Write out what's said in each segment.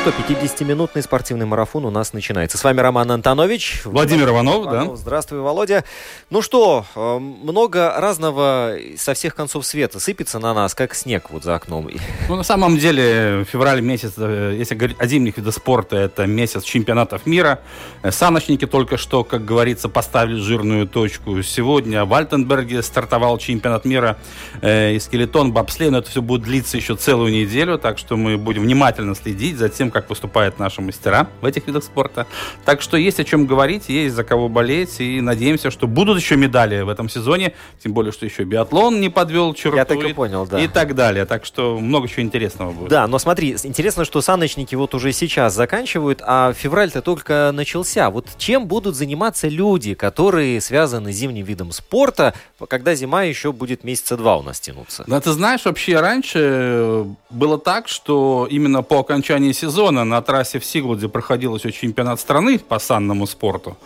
Что, 50-минутный спортивный марафон у нас начинается. С вами Роман Антонович. Владимир Иванов, да. Здравствуй, Володя. Ну что, э, много разного со всех концов света сыпется на нас, как снег вот за окном. Ну, на самом деле, февраль месяц, э, если говорить о зимних видах спорта, это месяц чемпионатов мира. Э, Саночники только что, как говорится, поставили жирную точку. Сегодня в Альтенберге стартовал чемпионат мира э, и скелетон, бобслей, но это все будет длиться еще целую неделю, так что мы будем внимательно следить за тем, как выступают наши мастера в этих видах спорта. Так что есть о чем говорить, есть за кого болеть, и надеемся, что будут еще медали в этом сезоне, тем более, что еще биатлон не подвел черту. Я так и понял, да. И так далее. Так что много чего интересного будет. Да, но смотри, интересно, что саночники вот уже сейчас заканчивают, а февраль-то только начался. Вот чем будут заниматься люди, которые связаны с зимним видом спорта, когда зима еще будет месяца два у нас тянуться? Да, ты знаешь, вообще раньше было так, что именно по окончании сезона на трассе в Сиглуде проходил еще чемпионат страны по санному спорту.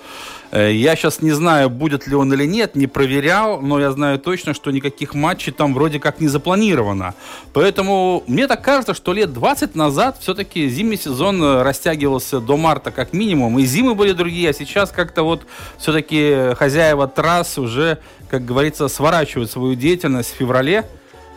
Э, Я сейчас не знаю, будет ли он или нет, не проверял, но я знаю точно, что никаких матчей там вроде как не запланировано. Поэтому мне так кажется, что лет 20 назад все-таки зимний сезон э, растягивался до марта как минимум, и зимы были другие, а сейчас как-то вот все-таки хозяева трасс уже, как говорится, сворачивают свою деятельность в феврале,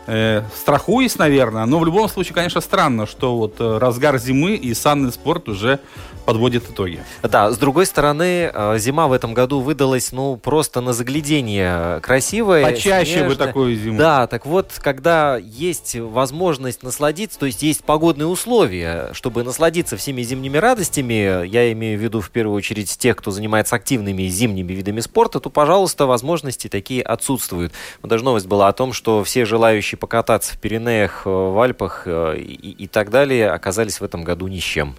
э, страхуясь, наверное. Но в любом случае, конечно, странно, что вот э, разгар зимы и санный спорт уже подводит итоги. Да, с другой стороны, э, зима в этом году выдалась, ну, просто на заглядение красивая. Почаще бы снежная. такую зиму. Да, так вот, когда есть возможность насладиться, то есть есть погодные условия, чтобы насладиться всеми зимними радостями, я имею в виду в первую очередь тех, кто занимается активными зимними видами спорта, то, пожалуйста, возможности такие отсутствуют. Вот Даже новость была о том, что все желающие покататься в Пиренеях, э, в Альпах э, и, и так далее оказались в этом году ни с чем.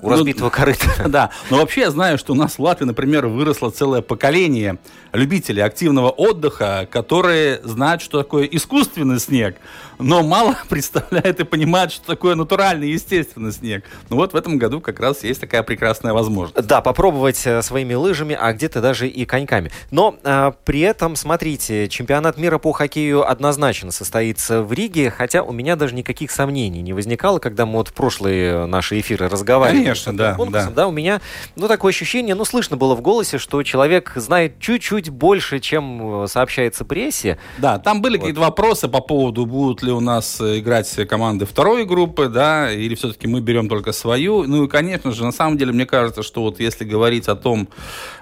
У Ну, разбитого корыта. Да, но вообще я знаю, что у нас в Латвии, например, выросло целое поколение любителей активного отдыха, которые знают, что такое искусственный снег, но мало представляют и понимают, что такое натуральный, естественный снег. Ну вот в этом году как раз есть такая прекрасная возможность. Да, попробовать э, своими лыжами, а где-то даже и коньками. Но а, при этом, смотрите, чемпионат мира по хоккею однозначно состоится в Риге, хотя у меня даже никаких сомнений не возникало, когда мы вот в прошлые наши эфиры разговаривали. Конечно, да, конкурсом, да. у меня, ну, такое ощущение, ну, слышно было в голосе, что человек знает чуть-чуть больше, чем э, сообщается прессе. Да, там были какие-то вопросы по поводу, будут ли у нас э, играть команды второй группы, да, или все-таки мы берем только свою. Ну и, конечно же, на самом деле, мне кажется, что вот если говорить о том,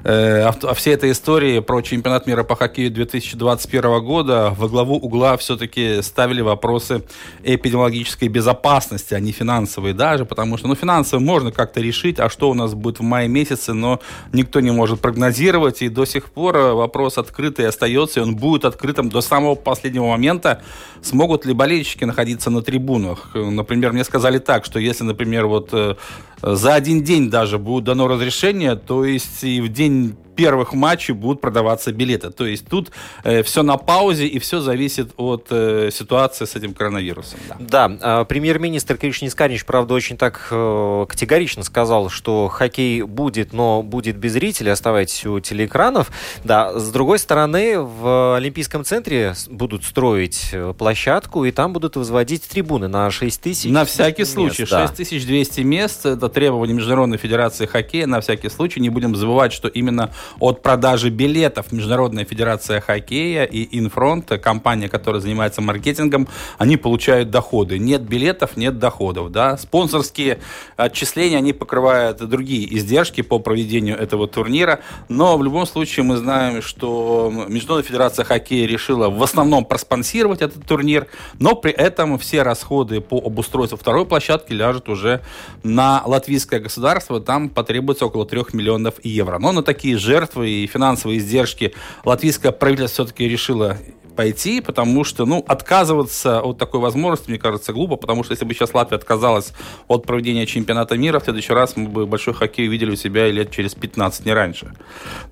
э, о, о всей этой истории про чемпионат мира по хоккею 2021 года, во главу угла все-таки ставили вопросы эпидемиологической безопасности, а не финансовые даже, потому что, ну, финансовые можно как-то решить, а что у нас будет в мае месяце, но никто не может прогнозировать, и до сих пор э, вопрос открытый остается, и он будет открытым до самого последнего момента. Смогут ли болельщики находиться на трибунах? Например, мне сказали так, что если, например, вот э, за один день даже будет дано разрешение, то есть и в день первых матчей будут продаваться билеты. То есть тут все на паузе и все зависит от э, ситуации с этим коронавирусом. Да. Да, а, премьер-министр Кришни Скарич, правда, очень так э, категорично сказал, что хоккей будет, но будет без зрителей, оставайтесь у телеэкранов. Да, с другой стороны, в Олимпийском центре будут строить э, площадку, и там будут возводить трибуны на 6 тысяч. На всякий мест, случай. да. 6200 мест. Это требование Международной Федерации Хоккея. На всякий случай. Не будем забывать, что именно от продажи билетов. Международная федерация хоккея и Инфронт, компания, которая занимается маркетингом, они получают доходы. Нет билетов, нет доходов. Да? Спонсорские отчисления, они покрывают другие издержки по проведению этого турнира. Но в любом случае мы знаем, что Международная федерация хоккея решила в основном проспонсировать этот турнир, но при этом все расходы по обустройству второй площадки ляжут уже на латвийское государство. Там потребуется около 3 миллионов евро. Но на такие жертвы и финансовые издержки латвийское правительство все-таки решило пойти, потому что, ну, отказываться от такой возможности, мне кажется, глупо, потому что если бы сейчас Латвия отказалась от проведения чемпионата мира, в следующий раз мы бы большой хоккей увидели у себя лет через 15, не раньше.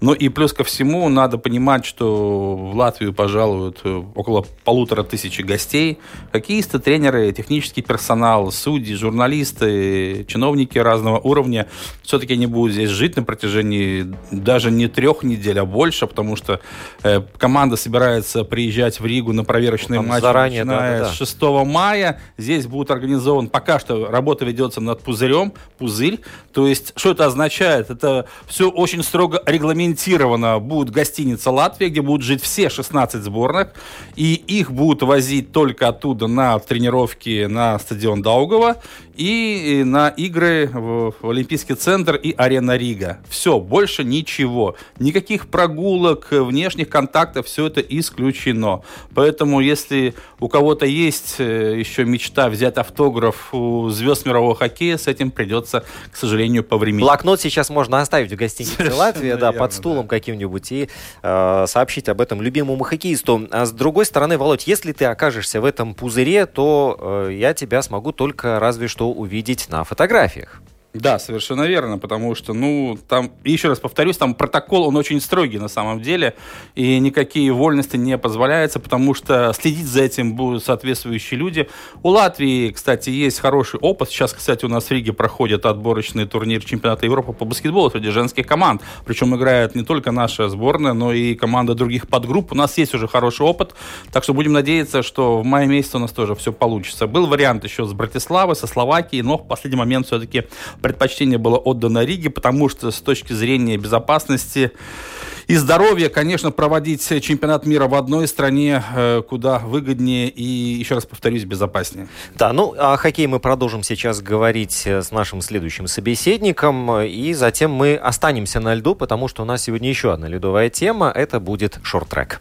Ну и плюс ко всему, надо понимать, что в Латвию пожалуют э, около полутора тысячи гостей, хоккеисты, тренеры, технический персонал, судьи, журналисты, чиновники разного уровня. Все-таки они будут здесь жить на протяжении даже не трех недель, а больше, потому что э, команда собирается приезжать приезжать в Ригу на проверочные Там матчи, заранее, начиная да, да, да. с 6 мая. Здесь будет организован, пока что работа ведется над пузырем, пузырь. То есть, что это означает? Это все очень строго регламентировано. Будет гостиница Латвия, где будут жить все 16 сборных, и их будут возить только оттуда на тренировки на стадион Даугова и на игры в Олимпийский центр и арена Рига. Все, больше ничего. Никаких прогулок, внешних контактов, все это исключено. Поэтому, если у кого-то есть э, еще мечта взять автограф у звезд мирового хоккея, с этим придется, к сожалению, повременить. Блокнот сейчас можно оставить в гостинице Латвия, да, под стулом каким-нибудь и э, сообщить об этом любимому хоккеисту. А с другой стороны, Володь, если ты окажешься в этом пузыре, то э, я тебя смогу только разве что что увидеть на фотографиях. Да, совершенно верно, потому что, ну, там, еще раз повторюсь, там протокол, он очень строгий на самом деле, и никакие вольности не позволяются, потому что следить за этим будут соответствующие люди. У Латвии, кстати, есть хороший опыт. Сейчас, кстати, у нас в Риге проходит отборочный турнир чемпионата Европы по баскетболу среди женских команд. Причем играет не только наша сборная, но и команда других подгрупп. У нас есть уже хороший опыт, так что будем надеяться, что в мае месяце у нас тоже все получится. Был вариант еще с Братиславы, со Словакией, но в последний момент все-таки предпочтение было отдано Риге, потому что с точки зрения безопасности и здоровья, конечно, проводить чемпионат мира в одной стране э, куда выгоднее и, еще раз повторюсь, безопаснее. Да, ну о хоккее мы продолжим сейчас говорить э, с нашим следующим собеседником, и затем мы останемся на льду, потому что у нас сегодня еще одна ледовая тема, это будет шорт-трек.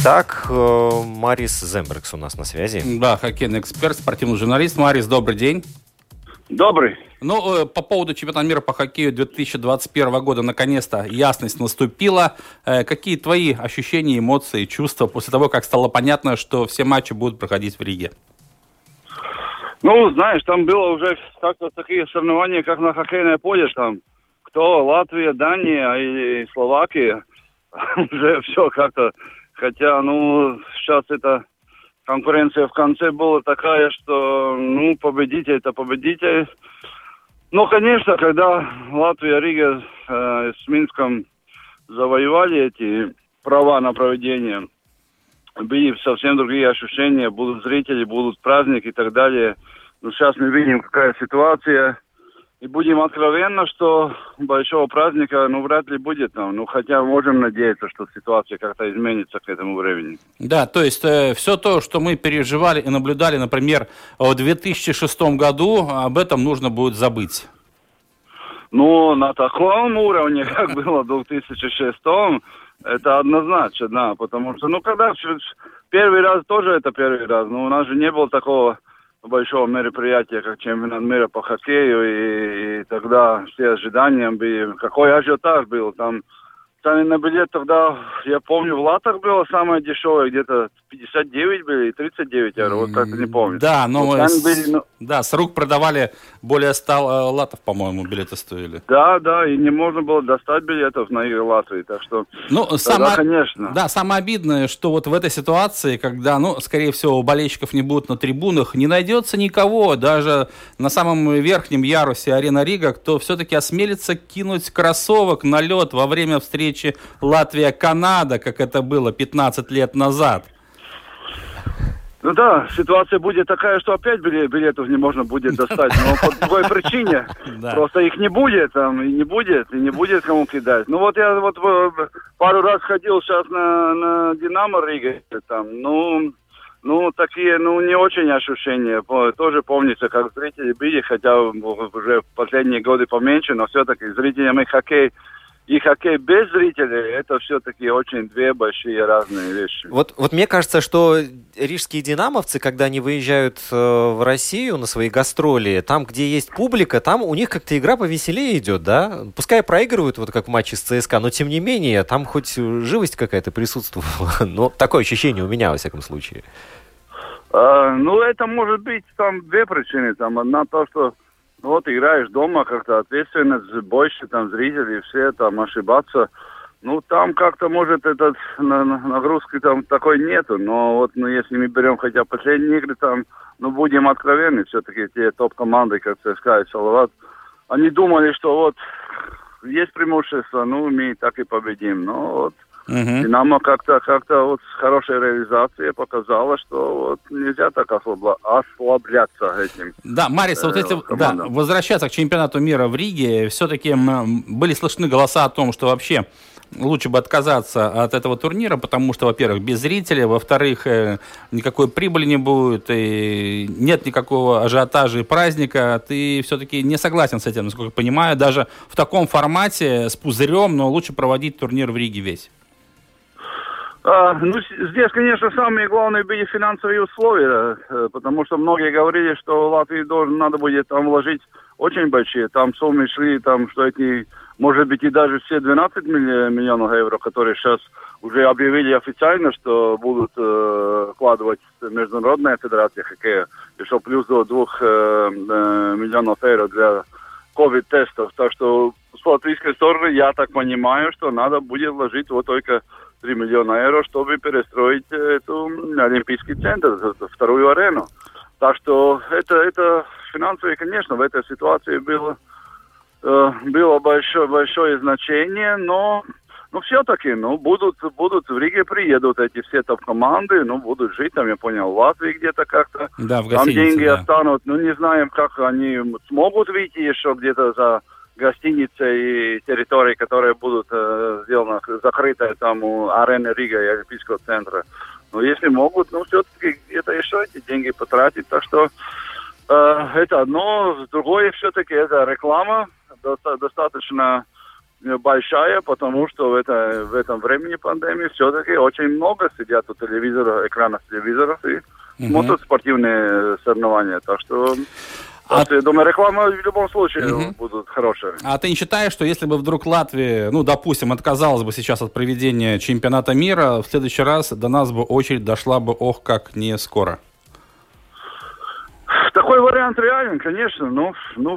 Итак, э, Марис Зембергс у нас на связи. Да, хоккейный эксперт, спортивный журналист. Марис, добрый день. Добрый. Ну, э, по поводу чемпионата мира по хоккею 2021 года, наконец-то ясность наступила. Э, какие твои ощущения, эмоции, чувства после того, как стало понятно, что все матчи будут проходить в Риге? Ну, знаешь, там было уже как-то такие соревнования, как на хоккейное поле, там, кто Латвия, Дания и Словакия, уже все как-то Хотя, ну, сейчас эта конкуренция в конце была такая, что, ну, победитель это победитель. Но, конечно, когда Латвия, Рига э, с Минском завоевали эти права на проведение, были совсем другие ощущения, будут зрители, будут праздники и так далее. Но сейчас мы видим, какая ситуация. И будем откровенно, что большого праздника, ну, вряд ли будет там. Ну, хотя можем надеяться, что ситуация как-то изменится к этому времени. Да, то есть э, все то, что мы переживали и наблюдали, например, в 2006 году, об этом нужно будет забыть. Ну, на таком уровне, как было в 2006 это однозначно, да, потому что, ну, когда первый раз тоже это первый раз, но у нас же не было такого большого мероприятия, как чемпионат мира по хоккею, и, и тогда все ожидания были, какой ажиотаж был, там Цены на билет тогда, я помню, в латах было самое дешевое, где-то 59 были и 39 евро, вот как-то не помню. Да, но вот мы с, были, ну... да, с рук продавали более 100 э, латов, по-моему, билеты стоили. Да, да, и не можно было достать билетов на игры Латвии, так что, ну, тогда, самое, конечно. Да, самое обидное, что вот в этой ситуации, когда, ну, скорее всего, болельщиков не будут на трибунах, не найдется никого, даже на самом верхнем ярусе арена Рига, кто все-таки осмелится кинуть кроссовок на лед во время встречи встречи Латвия-Канада, как это было 15 лет назад. Ну да, ситуация будет такая, что опять билетов не можно будет достать, но по другой причине. Просто их не будет, там, и не будет, и не будет кому кидать. Ну вот я вот э, пару раз ходил сейчас на, на Динамо Рига, там, ну, ну, такие, ну, не очень ощущения. Тоже помнится, как зрители били, хотя уже в последние годы поменьше, но все-таки зрителям и хоккей и хоккей без зрителей, это все-таки очень две большие разные вещи. Вот, вот мне кажется, что рижские динамовцы, когда они выезжают э, в Россию на свои гастроли, там, где есть публика, там у них как-то игра повеселее идет, да? Пускай проигрывают, вот как в матче с ЦСКА, но тем не менее, там хоть живость какая-то присутствовала. Но такое ощущение у меня, во всяком случае. А, ну, это может быть там две причины. Там одна то, что играешь дома, как-то ответственность больше, там зрители все там ошибаться. Ну, там как-то, может, этот на, на, нагрузки там такой нету, но вот, ну, если мы берем хотя последние игры, там, ну, будем откровенны, все-таки те топ-команды, как ЦСКА и Салават, они думали, что вот есть преимущество, ну, мы так и победим. Но вот Угу. Динамо как-то как-то вот с хорошей реализацией показала, что вот нельзя так ослабла, ослабляться этим. Да, Марис, э, вот если да, возвращаться к чемпионату мира в Риге, все-таки были слышны голоса о том, что вообще лучше бы отказаться от этого турнира, потому что, во-первых, без зрителей, во-вторых, э, никакой прибыли не будет, и нет никакого ажиотажа и праздника. Ты все-таки не согласен с этим, насколько я понимаю, даже в таком формате с пузырем, но лучше проводить турнир в Риге весь. А, ну, здесь, конечно, самые главные были финансовые условия, э, потому что многие говорили, что Латвии должен, надо будет там вложить очень большие. Там суммы шли, там, что эти, может быть, и даже все 12 миллионов евро, которые сейчас уже объявили официально, что будут э, вкладывать Международная федерация хоккея, что плюс до 2 э, э, миллионов евро для ковид-тестов. Так что с латвийской стороны, я так понимаю, что надо будет вложить вот только 3 миллиона евро, чтобы перестроить эту Олимпийский центр, эту вторую арену. Так что это, это финансовое, конечно, в этой ситуации было, э, было большое, большое значение, но ну, все-таки, ну, будут, будут в Риге приедут эти все топ-команды, ну, будут жить там, я понял, в Латвии где-то как-то. Да, в Там деньги да. останут, ну, не знаем, как они смогут выйти еще где-то за гостиницы и территории, которые будут э, сделаны, закрыты там у арены Рига и Олимпийского центра. Но если могут, ну, все-таки где-то еще эти деньги потратить. Так что э, это одно. Другое все-таки это реклама доста- достаточно большая, потому что в, это, в этом времени пандемии все-таки очень много сидят у телевизора, экранов телевизоров и угу. смотрят спортивные соревнования. Так что а... Я думаю, реклама в любом случае угу. будут хорошие. А ты не считаешь, что если бы вдруг Латвия, ну, допустим, отказалась бы сейчас от проведения чемпионата мира, в следующий раз до нас бы очередь дошла бы, ох, как не скоро? Такой вариант реален, конечно. Ну, ну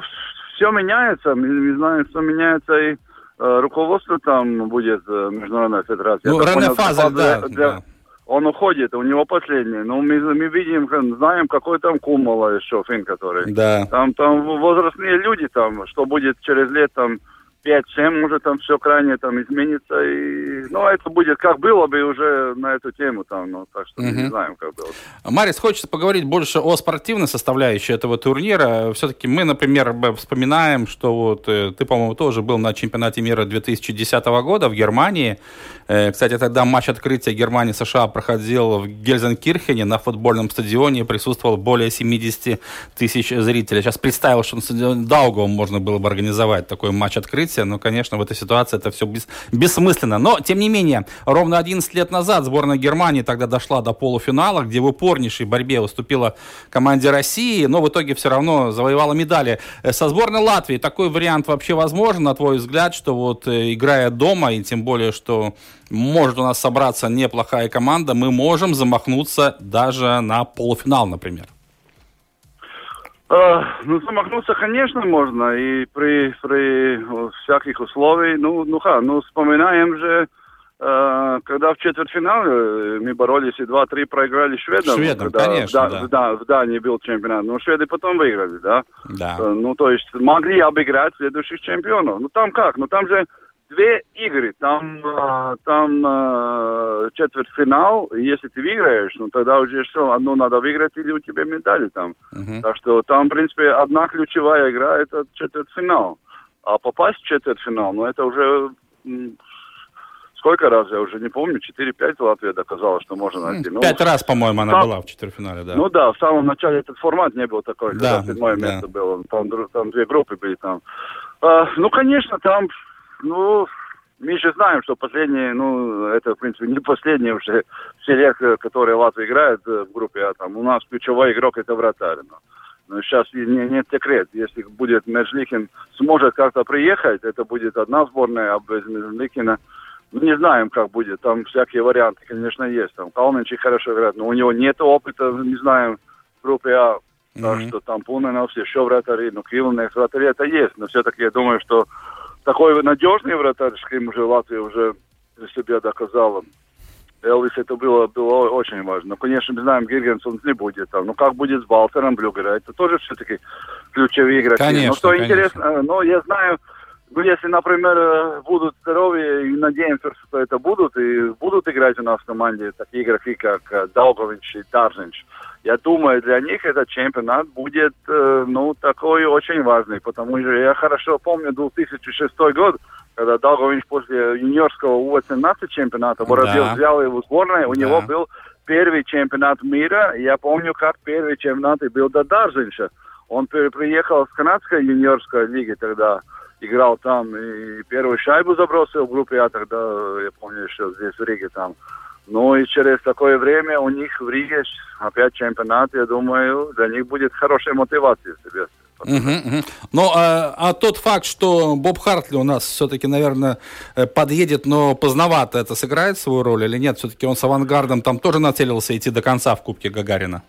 все меняется. Мы, мы знаем, что меняется и э, руководство там будет э, Международная федерация. Ну, Фазель, да, для, да он уходит, у него последний. Ну, мы, мы видим, знаем, какой там Кумала еще, фин который. Да. Там, там возрастные люди там, что будет через лет там 5-7, может, там все крайне там изменится. И, ну, это будет как было бы уже на эту тему там, ну, так что угу. не знаем, как было. Марис, хочется поговорить больше о спортивной составляющей этого турнира. Все-таки мы, например, вспоминаем, что вот э, ты, по-моему, тоже был на чемпионате мира 2010 года в Германии. Э, кстати, тогда матч открытия Германии-США проходил в Гельзенкирхене на футбольном стадионе. Присутствовало более 70 тысяч зрителей. Сейчас представил, что на стадионе Даугова можно было бы организовать такой матч открытия события, но, конечно, в этой ситуации это все бес, бессмысленно. Но, тем не менее, ровно 11 лет назад сборная Германии тогда дошла до полуфинала, где в упорнейшей борьбе выступила команде России, но в итоге все равно завоевала медали. Э, со сборной Латвии такой вариант вообще возможен, на твой взгляд, что вот э, играя дома, и тем более, что может у нас собраться неплохая команда, мы можем замахнуться даже на полуфинал, например? Uh, ну, замахнуться, конечно, можно, и при, при всяких условиях. Ну, ну, ха, ну, вспоминаем же, uh, когда в четвертьфинале мы боролись и 2-3 проиграли шведам. Шведам, когда конечно, в, да. В, да, в Дании был чемпионат. Но шведы потом выиграли, да? Да. Uh, ну, то есть могли обыграть следующих чемпионов. Ну, там как? Ну, там же две игры. Там, э, там э, четвертьфинал, если ты выиграешь, ну тогда уже все, одну надо выиграть или у тебя медали там. Uh-huh. Так что там, в принципе, одна ключевая игра это четвертьфинал. А попасть в четвертьфинал, ну это уже сколько раз, я уже не помню, 4-5 Латвия доказала, что можно найти. Ну, Пять раз, по-моему, она там, была в четвертьфинале, да. Ну да, в самом начале этот формат не был такой, да, когда седьмое да. место было. Там, там две группы были там. А, ну, конечно, там ну, мы же знаем, что последние, ну, это, в принципе, не последние уже все которые Латвия играет э, в группе А, там, у нас ключевой игрок это вратарь. Но, но сейчас не, нет секрет. Если будет Межликин сможет как-то приехать, это будет одна сборная, а без Межликина ну, не знаем, как будет. Там всякие варианты, конечно, есть. Там Калнинчик хорошо играет, но у него нет опыта, не знаем, в группе А. Так mm-hmm. что там Пуненов, еще вратари, ну, Кривленных вратари это есть. Но все-таки я думаю, что такой надежный вратарь, с кем уже Латвия уже себя доказала. Элвис это было, было очень важно. Но, конечно, мы знаем, Гиргенсон не будет там. Ну, как будет с Валтером Блюгера? Это тоже все-таки ключевые игроки. Конечно, но что конечно. интересно, но я знаю, ну, если, например, будут здоровые, и надеемся, что это будут, и будут играть у нас в команде такие игроки, как Долгович и Таржинч, я думаю, для них этот чемпионат будет, э, ну, такой очень важный, потому что я хорошо помню 2006 год, когда Долгович после юниорского У-18 чемпионата, Воробьев да. взял его в сборной, у да. него был первый чемпионат мира, я помню, как первый чемпионат и был до Даржинча. Он приехал с канадской юниорской лиги тогда, играл там и первую шайбу забросил в группе А тогда, я помню, еще здесь в Риге там. Ну и через такое время у них в Риге опять чемпионат, я думаю, для них будет хорошая мотивация себе. Угу, угу. Ну, а, а тот факт, что Боб Хартли у нас все-таки, наверное, э, подъедет, но поздновато, это сыграет свою роль или нет? Все-таки он с авангардом там тоже нацелился идти до конца в Кубке Гагарина?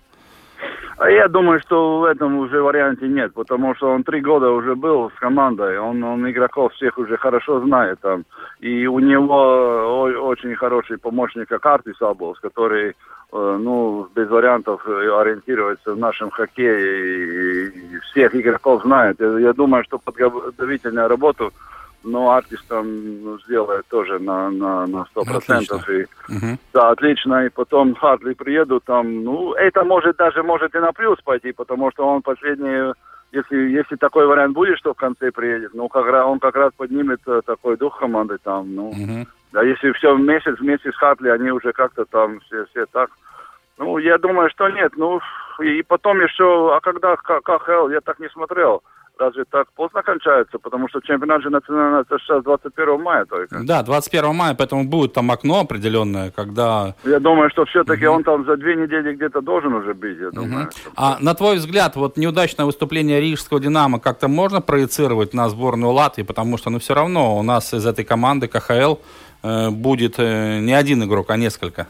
А я думаю, что в этом уже варианте нет, потому что он три года уже был с командой, он, он игроков всех уже хорошо знает там. И у него очень хороший помощник Артис Аболс, который, э, ну, без вариантов ориентируется в нашем хоккее и всех игроков знает. Я думаю, что подготовительную работу но Артис там ну, сделает тоже на, на, на 100%. И, угу. Да, отлично. И потом Хартли приедут там, ну, это может даже может и на плюс пойти, потому что он последний, если, если такой вариант будет, что в конце приедет, ну, как раз, он как раз поднимет э, такой дух команды там, ну. Угу. Да, если все месяц вместе с Хартли, они уже как-то там все, все так. Ну, я думаю, что нет. Ну, и потом еще, а когда КХЛ, я так не смотрел разве так поздно кончается? Потому что чемпионат же национальный это сейчас 21 мая только. Да, 21 мая, поэтому будет там окно определенное, когда... Я думаю, что все-таки угу. он там за две недели где-то должен уже быть, я думаю. Угу. А на твой взгляд, вот неудачное выступление Рижского «Динамо» как-то можно проецировать на сборную Латвии? Потому что, ну, все равно у нас из этой команды КХЛ э, будет э, не один игрок, а несколько.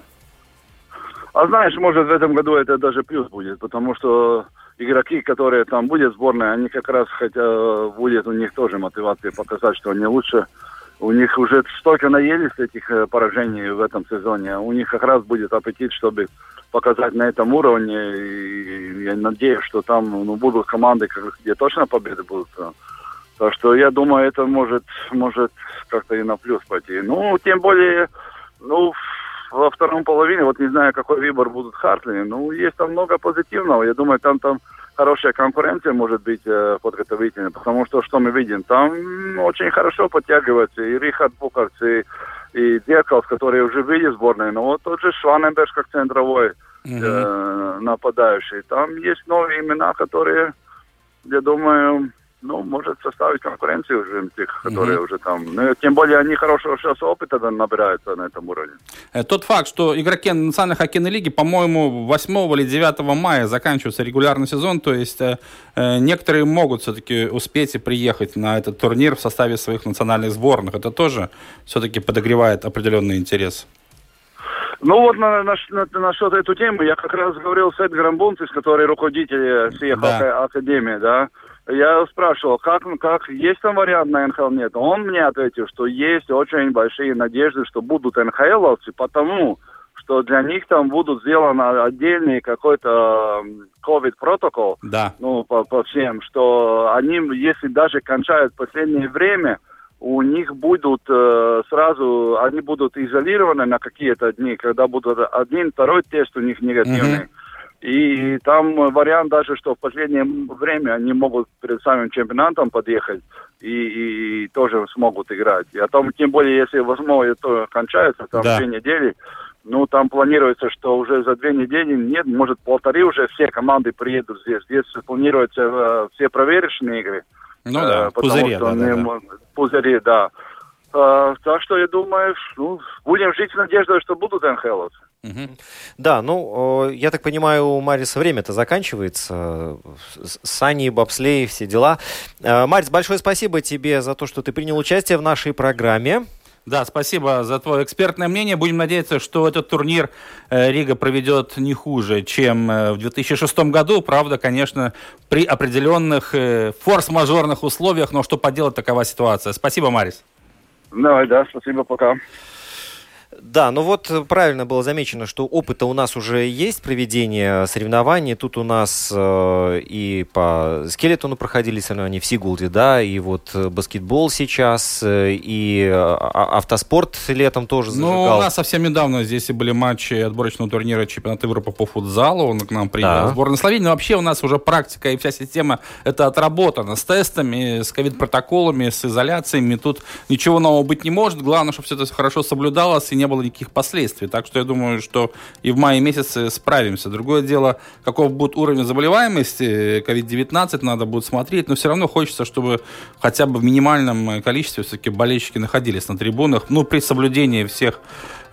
А знаешь, может в этом году это даже плюс будет, потому что игроки, которые там будет сборная, они как раз, хотя будет у них тоже мотивация показать, что они лучше. У них уже столько наелись этих э, поражений в этом сезоне. У них как раз будет аппетит, чтобы показать на этом уровне. И я надеюсь, что там ну, будут команды, где точно победы будут. Так что я думаю, это может, может как-то и на плюс пойти. Ну, тем более, ну, во втором половине, вот не знаю, какой выбор будут Хартли, ну, есть там много позитивного. Я думаю, там там хорошая конкуренция может быть э, подготовительная, потому что что мы видим, там очень хорошо подтягиваются и Рихард Букарц, и, и Деркалс, которые уже были в сборной, но вот тот же Шваненберг как центровой э, нападающий. Там есть новые имена, которые, я думаю, ну, может составить конкуренцию уже тех, которые уже там. Ну, тем более они хорошего сейчас опыта набираются на этом уровне. Э, Тот факт, что игроки Национальной хоккейной лиги, по-моему, 8 или 9 мая заканчивается регулярный сезон, то есть э, э, некоторые могут все-таки успеть и приехать на этот турнир в составе своих национальных сборных. Это тоже все-таки подогревает определенный интерес. Ну вот на, на, на, насчет эту тему я как раз говорил с Эдгаром Бунцис, который руководитель всех Да. ака- академий, да. Я спрашивал, как, как, есть там вариант на НХЛ? Нет. Он мне ответил, что есть очень большие надежды, что будут НХЛовцы, потому что для них там будут сделаны отдельный какой-то COVID-протокол, Да. ну, по, по всем, что они, если даже кончают последнее время, у них будут э, сразу, они будут изолированы на какие-то дни, когда будут один, второй тест у них негативный. И там вариант даже, что в последнее время они могут перед самым чемпионатом подъехать и, и тоже смогут играть. А там, тем более, если восьмое это кончается, там Да. две недели, ну, там планируется, что уже за две недели, нет, может, полторы уже все команды приедут здесь. Здесь планируются э, все проверочные игры. Ну Э, да, пузыри, что да, да, да. Пузыри, да. Э, так что я думаю, ну, будем жить с надеждой, что будут НХЛовцы. Да, ну, я так понимаю, у Мариса время-то заканчивается. Сани, бобслей, все дела. Э, Марис, большое спасибо тебе за то, что ты принял участие в нашей программе. Да, спасибо за твое экспертное мнение. Будем надеяться, что этот турнир э, Рига проведет не хуже, чем э, в 2006 году. Правда, конечно, при определенных форс-мажорных условиях, но что поделать, такова ситуация. Спасибо, Марис. Давай, да, спасибо, пока. Да, ну вот э, правильно было замечено, что опыта у нас уже есть проведения соревнований. Тут у нас э, и по скелетону проходили соревнования в Сигулде, да, и вот э, баскетбол сейчас, э, и а- автоспорт летом тоже Ну, зажигал. у нас совсем недавно здесь и были матчи отборочного турнира чемпионата Европы по футзалу. Он к нам приехал. Да. Сборная Словении. Но вообще у нас уже практика и вся система это отработана с тестами, с ковид-протоколами, с изоляциями. Тут ничего нового быть не может. Главное, чтобы все это хорошо соблюдалось и не было никаких последствий. Так что я думаю, что и в мае месяце справимся. Другое дело, каков будет уровень заболеваемости COVID-19, надо будет смотреть. Но все равно хочется, чтобы хотя бы в минимальном количестве все-таки болельщики находились на трибунах. Ну, при соблюдении всех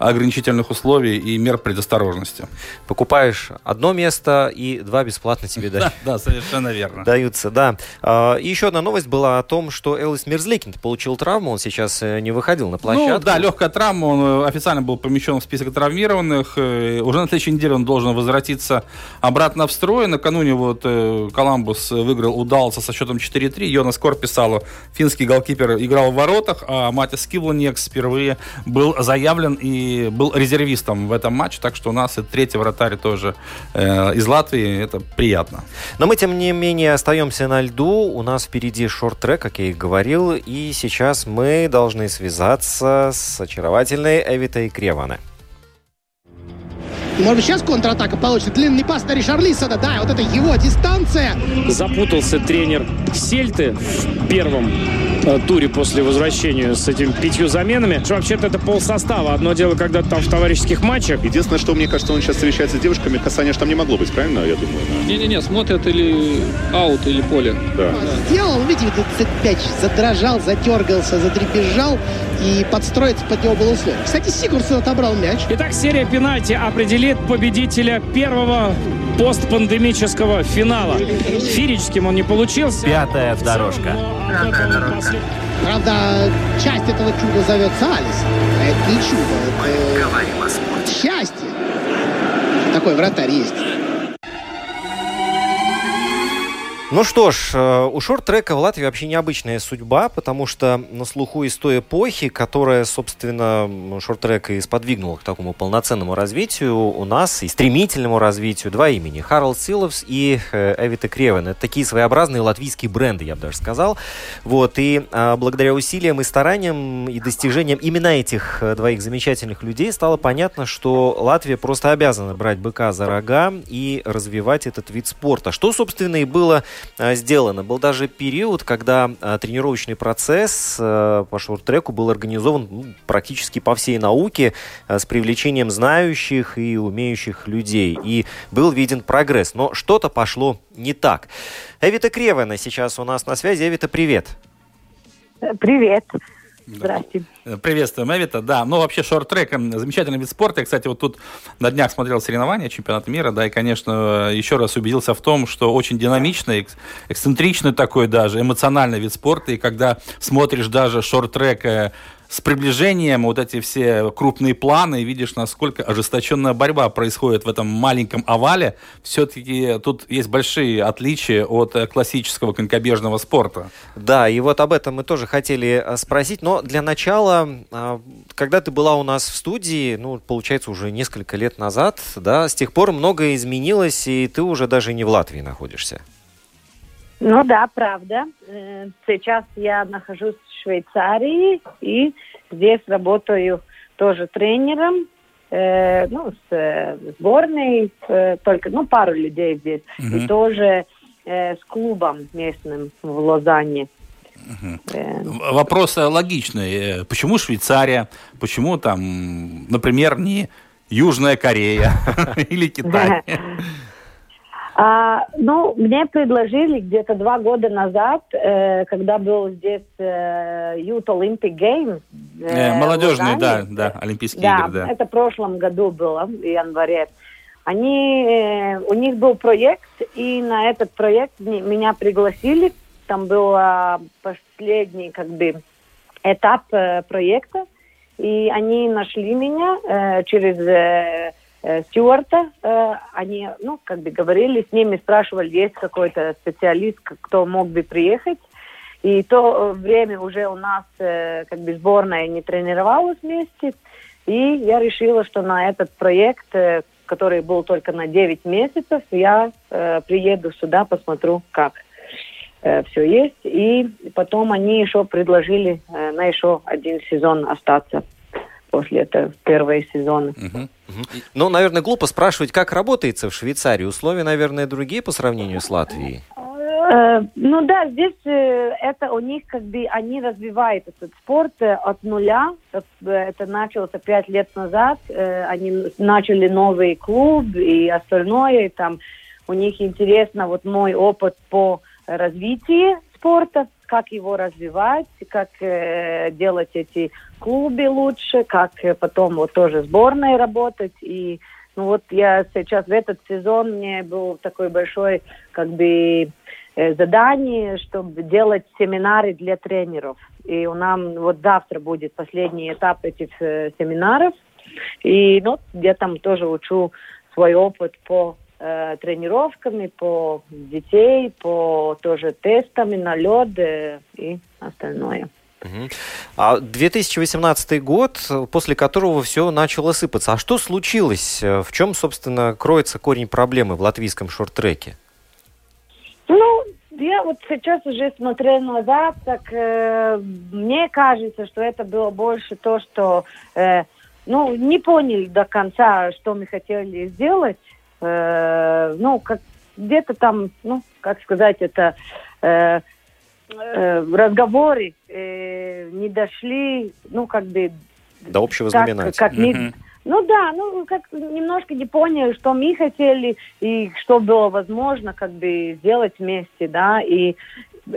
ограничительных условий и мер предосторожности. Покупаешь одно место, и два бесплатно тебе дают. Да, совершенно верно. Даются, да. А, И еще одна новость была о том, что Элвис Мерзликин получил травму, он сейчас э, не выходил на площадку. Ну, да, легкая травма, он э, официально был помещен в список травмированных. Э, Уже на следующей неделе он должен возвратиться обратно в строй. Накануне вот Коламбус выиграл, удался со счетом 4-3. Йона Скорписало, финский голкипер, играл в воротах, а Матис Кивланекс впервые был заявлен и был резервистом в этом матче. Так что у нас и третий вратарь тоже э, из Латвии. Это приятно. Но мы, тем не менее, остаемся на льду. У нас впереди шорт-трек, как я и говорил. И сейчас мы должны связаться с очаровательной Эвитой Креване. Может быть, сейчас контратака получится. Длинный пас на Ришарлисона. Да, вот это его дистанция. Запутался тренер Сельты в первом туре после возвращения с этими пятью заменами. Что Вообще-то это пол состава. Одно дело, когда там в товарищеских матчах. Единственное, что мне кажется, он сейчас встречается с девушками, касания же там не могло быть, правильно, я думаю? Не-не-не, смотрят или аут, или поле. Да. Сделал, видите, этот мяч задрожал, затергался, задребезжал. И подстроиться под него было условие. Кстати, Сигурсон отобрал мяч. Итак, серия пенальти определит победителя первого постпандемического финала. Фирическим он не получился. Пятая дорожка. Отдал послед- Правда, часть этого чуда зовется Алис. А это не чудо, это счастье. Такой вратарь есть. Ну что ж, э, у шорт-трека в Латвии вообще необычная судьба, потому что на слуху из той эпохи, которая, собственно, шорт-трек и сподвигнула к такому полноценному развитию у нас и стремительному развитию два имени. Харалд Силовс и э, Эвита Кревен. Это такие своеобразные латвийские бренды, я бы даже сказал. Вот, и а, благодаря усилиям и стараниям и достижениям именно этих э, двоих замечательных людей стало понятно, что Латвия просто обязана брать быка за рога и развивать этот вид спорта. Что, собственно, и было сделано. Был даже период, когда э, тренировочный процесс э, по шорт-треку был организован ну, практически по всей науке с привлечением знающих и умеющих людей. И был виден прогресс. Но что-то пошло не так. Эвита Кревена сейчас у нас на связи. Эвита, привет. Привет. Здравствуйте. Э, приветствуем, Эвита. Да, ну вообще шорт-трек замечательный вид спорта. Я, кстати, вот тут на днях смотрел соревнования чемпионата мира, да, и, конечно, еще раз убедился в том, что очень динамичный, эксцентричный такой даже, эмоциональный вид спорта. И когда смотришь даже шорт-трек э, с приближением вот эти все крупные планы, видишь, насколько ожесточенная борьба происходит в этом маленьком овале, все-таки тут есть большие отличия от э, классического конькобежного спорта. Да, и вот об этом мы тоже хотели э, спросить, но для начала, а, когда ты была у нас в студии, ну, получается, уже несколько лет назад, да, с тех пор многое изменилось, и ты уже даже не в Латвии находишься. Ну да, правда. Э, сейчас я нахожусь в Швейцарии и здесь работаю тоже тренером, э, ну, с э, сборной, э, только, ну, пару людей здесь, угу. и тоже э, с клубом местным в Лозанне. Угу. Э. Вопрос логичный. Почему Швейцария? Почему там, например, не Южная Корея или Китай? А, ну, мне предложили где-то два года назад, э, когда был здесь э, Youth Olympic Games. Э, молодежные, да, да, Олимпийские да, игры, да. это в прошлом году было, в январе. Они, э, у них был проект, и на этот проект меня пригласили. Там был э, последний, как бы, этап э, проекта. И они нашли меня э, через... Э, э, Стюарта. Э, они, ну, как бы говорили с ними, спрашивали, есть какой-то специалист, кто мог бы приехать. И то время уже у нас э, как бы сборная не тренировалась вместе. И я решила, что на этот проект, э, который был только на 9 месяцев, я э, приеду сюда, посмотрю, как э, все есть. И потом они еще предложили э, на еще один сезон остаться после этого первого сезона. Угу. Ну, наверное, глупо спрашивать, как работается в Швейцарии. Условия, наверное, другие по сравнению с Латвией. Э, ну да, здесь э, это у них как бы они развивают этот спорт э, от нуля. Это началось пять лет назад. Они начали новый клуб и остальное. И там у них интересно вот мой опыт по развитию спорта как его развивать, как э, делать эти клубы лучше, как э, потом вот тоже сборной работать. И ну вот я сейчас в этот сезон мне был такой большой как бы э, задание, чтобы делать семинары для тренеров. И у нас вот завтра будет последний этап этих э, семинаров. И ну, я там тоже учу свой опыт по э, тренировками по детей, по тоже тестами на лед э, и остальное. А 2018 год, после которого все начало сыпаться. А что случилось? В чем, собственно, кроется корень проблемы в латвийском шорт-треке? Ну, я вот сейчас уже смотрю назад, так э, мне кажется, что это было больше то, что э, ну, не поняли до конца, что мы хотели сделать э, ну, как где-то там, ну, как сказать, это э, э, разговоры э, не дошли, ну, как бы... До общего знаменателя. Как, как mm-hmm. Ну да, ну как немножко не поняли, что мы хотели и что было возможно как бы сделать вместе, да, и,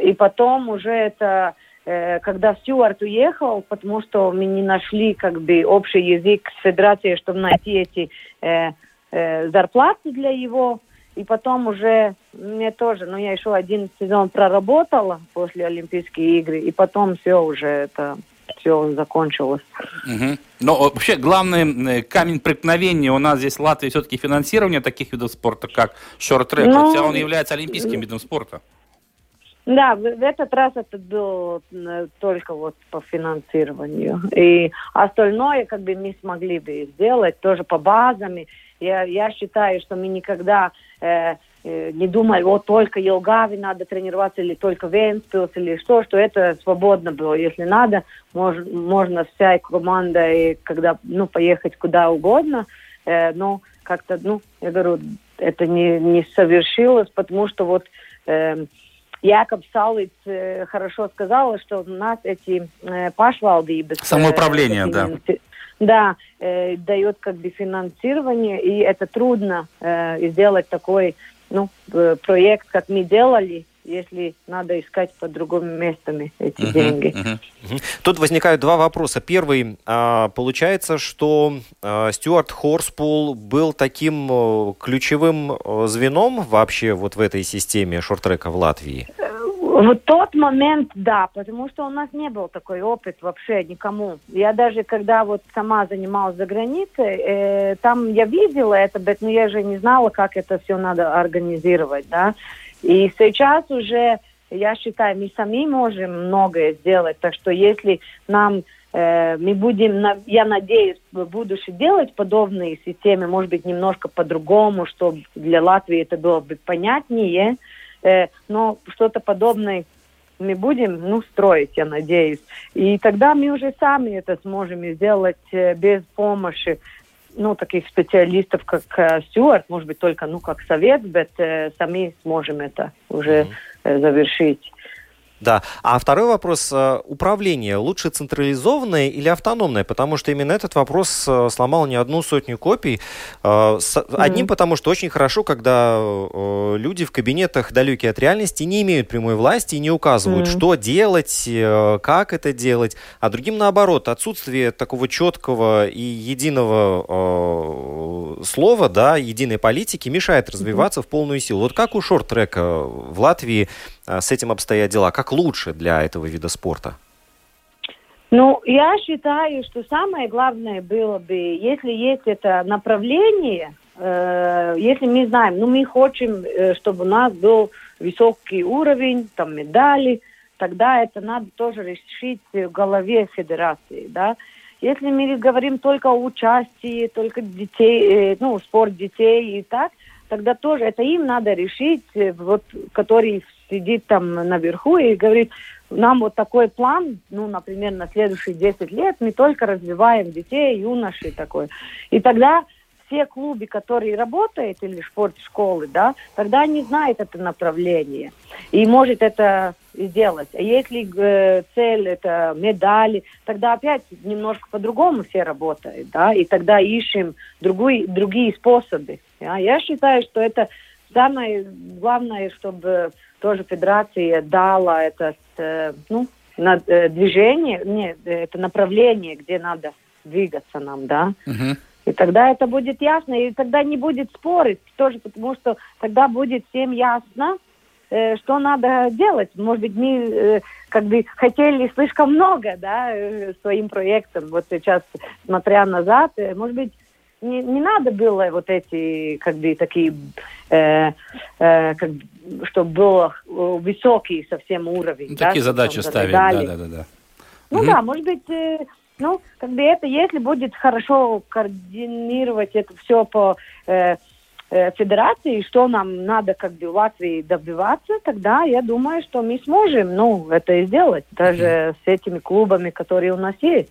и потом уже это, э, когда Стюарт уехал, потому что мы не нашли как бы общий язык с федерацией, чтобы найти эти э, э, зарплаты для его. И потом уже мне тоже, ну я еще один сезон проработала после Олимпийских игр, и потом все уже это все закончилось. Угу. Но вообще главный камень преткновения у нас здесь в Латвии все-таки финансирование таких видов спорта, как шорт-трек, ну, хотя он является олимпийским видом спорта. Да, в, этот раз это было э, только вот по финансированию. И остальное, как бы, мы смогли бы сделать тоже по базам. Я, я считаю, что мы никогда э, э, не думали, вот только Елгави надо тренироваться, или только Венспилс, или что, что это свободно было. Если надо, мож, можно вся команда, и когда, ну, поехать куда угодно. Э, но как-то, ну, я говорю, это не, не совершилось, потому что вот... Э, Якоб Салыц э, хорошо сказала, что у нас эти э, пашвалдības... Самоуправление, э, да. Да, э, дает как бы финансирование, и это трудно э, сделать такой ну, э, проект, как мы делали, если надо искать по другим местам эти uh-huh, деньги. Uh-huh. Тут возникают два вопроса. Первый, а, получается, что а, Стюарт Хорспул был таким ключевым звеном вообще вот в этой системе шорт-трека в Латвии? В тот момент, да, потому что у нас не был такой опыт вообще никому. Я даже когда вот сама занималась за границей, э, там я видела это, но я же не знала, как это все надо организировать, да. И сейчас уже, я считаю, мы сами можем многое сделать. Так что если нам э, мы будем, я надеюсь, в будущем делать подобные системы, может быть, немножко по-другому, чтобы для Латвии это было бы понятнее, э, но что-то подобное мы будем, ну, строить, я надеюсь. И тогда мы уже сами это сможем сделать э, без помощи ну, таких специалистов, как э, Стюарт, может быть, только, ну, как совет, но э, сами сможем это уже э, завершить. Да. А второй вопрос. Э, управление лучше централизованное или автономное? Потому что именно этот вопрос э, сломал не одну сотню копий. Э, одним, mm-hmm. потому что очень хорошо, когда люди в кабинетах, далекие от реальности, не имеют прямой власти и не указывают, mm-hmm. что делать, как это делать. А другим, наоборот, отсутствие такого четкого и единого слова, да, единой политики мешает развиваться mm-hmm. в полную силу. Вот как у шорт-трека в Латвии с этим обстоят дела? Как лучше для этого вида спорта? Ну, я считаю, что самое главное было бы, если есть это направление, э, если мы знаем, ну, мы хотим, э, чтобы у нас был высокий уровень, там, медали, тогда это надо тоже решить в голове федерации, да. Если мы говорим только о участии, только детей, э, ну, спорт детей и так, тогда тоже это им надо решить, э, вот, который сидит там наверху и говорит, нам вот такой план, ну, например, на следующие 10 лет мы только развиваем детей, юношей такой. И тогда все клубы, которые работают, или спортшколы, да, тогда они знают это направление и может это сделать. А если э, цель это медали, тогда опять немножко по-другому все работают, да, и тогда ищем другой, другие способы. Да. Я считаю, что это самое главное, чтобы тоже федерация дала это э, ну, на, э, движение, нет, это направление, где надо двигаться нам, да. Uh-huh. И тогда это будет ясно, и тогда не будет спорить тоже, потому что тогда будет всем ясно, э, что надо делать. Может быть, мы э, как бы хотели слишком много, да, э, своим проектом. Вот сейчас, смотря назад, может быть, не, не надо было вот эти, как бы, такие, э, э, как, чтобы был высокий совсем уровень. Ну, да, такие задачи ставить, да, да, да, да. Ну угу. да, может быть, э, ну, как бы это, если будет хорошо координировать это все по э, э, федерации, что нам надо как бы в Латвии добиваться, тогда я думаю, что мы сможем, ну, это сделать, даже mm с этими клубами, которые у нас есть.